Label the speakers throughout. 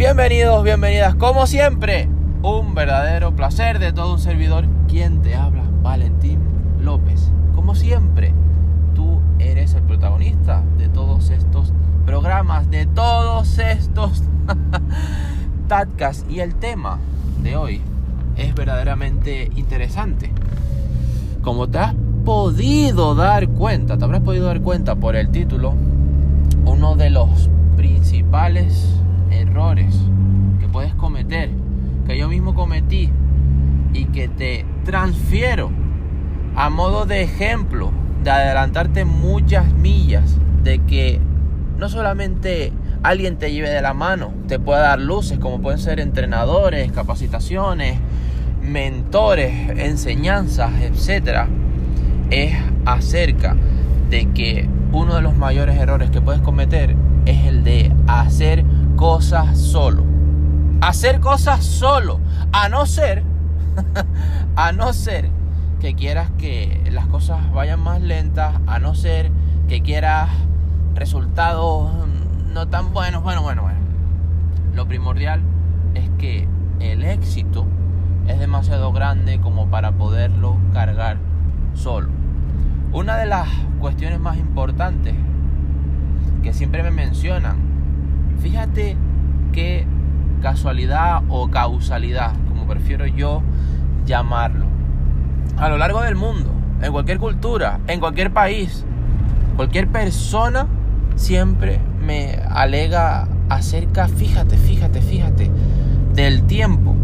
Speaker 1: Bienvenidos, bienvenidas, como siempre, un verdadero placer de todo un servidor. ¿Quién te habla? Valentín López. Como siempre, tú eres el protagonista de todos estos programas, de todos estos podcasts. Y el tema de hoy es verdaderamente interesante. Como te has podido dar cuenta, te habrás podido dar cuenta por el título, uno de los principales errores que puedes cometer, que yo mismo cometí y que te transfiero a modo de ejemplo de adelantarte muchas millas, de que no solamente alguien te lleve de la mano, te puede dar luces como pueden ser entrenadores, capacitaciones, mentores, enseñanzas, etcétera, es acerca de que uno de los mayores errores que puedes cometer es el de hacer cosas solo. Hacer cosas solo. A no ser, a no ser que quieras que las cosas vayan más lentas, a no ser que quieras resultados no tan buenos. Bueno, bueno, bueno. Lo primordial es que el éxito es demasiado grande como para poderlo cargar solo. Una de las cuestiones más importantes que siempre me mencionan Fíjate qué casualidad o causalidad, como prefiero yo llamarlo. A lo largo del mundo, en cualquier cultura, en cualquier país, cualquier persona siempre me alega acerca, fíjate, fíjate, fíjate, del tiempo,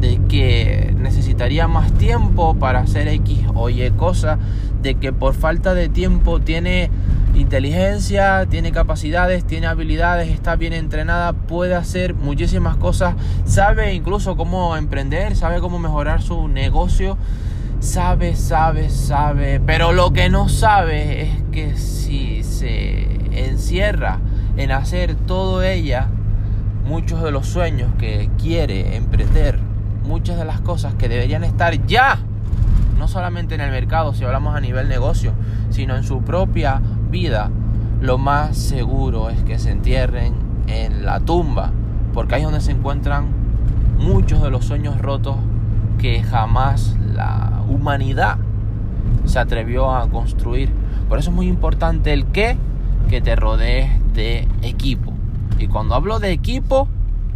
Speaker 1: de que necesitaría más tiempo para hacer X o Y cosa, de que por falta de tiempo tiene inteligencia, tiene capacidades, tiene habilidades, está bien entrenada, puede hacer muchísimas cosas, sabe incluso cómo emprender, sabe cómo mejorar su negocio, sabe, sabe, sabe, pero lo que no sabe es que si se encierra en hacer todo ella, muchos de los sueños que quiere emprender, muchas de las cosas que deberían estar ya, no solamente en el mercado, si hablamos a nivel negocio, sino en su propia vida, lo más seguro es que se entierren en la tumba, porque ahí es donde se encuentran muchos de los sueños rotos que jamás la humanidad se atrevió a construir. Por eso es muy importante el qué, que te rodees de equipo. Y cuando hablo de equipo,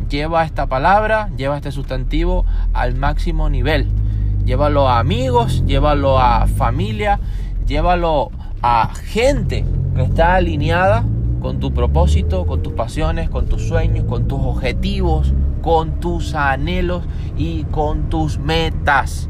Speaker 1: lleva esta palabra, lleva este sustantivo al máximo nivel. Llévalo a amigos, llévalo a familia, llévalo a gente que está alineada con tu propósito, con tus pasiones, con tus sueños, con tus objetivos, con tus anhelos y con tus metas.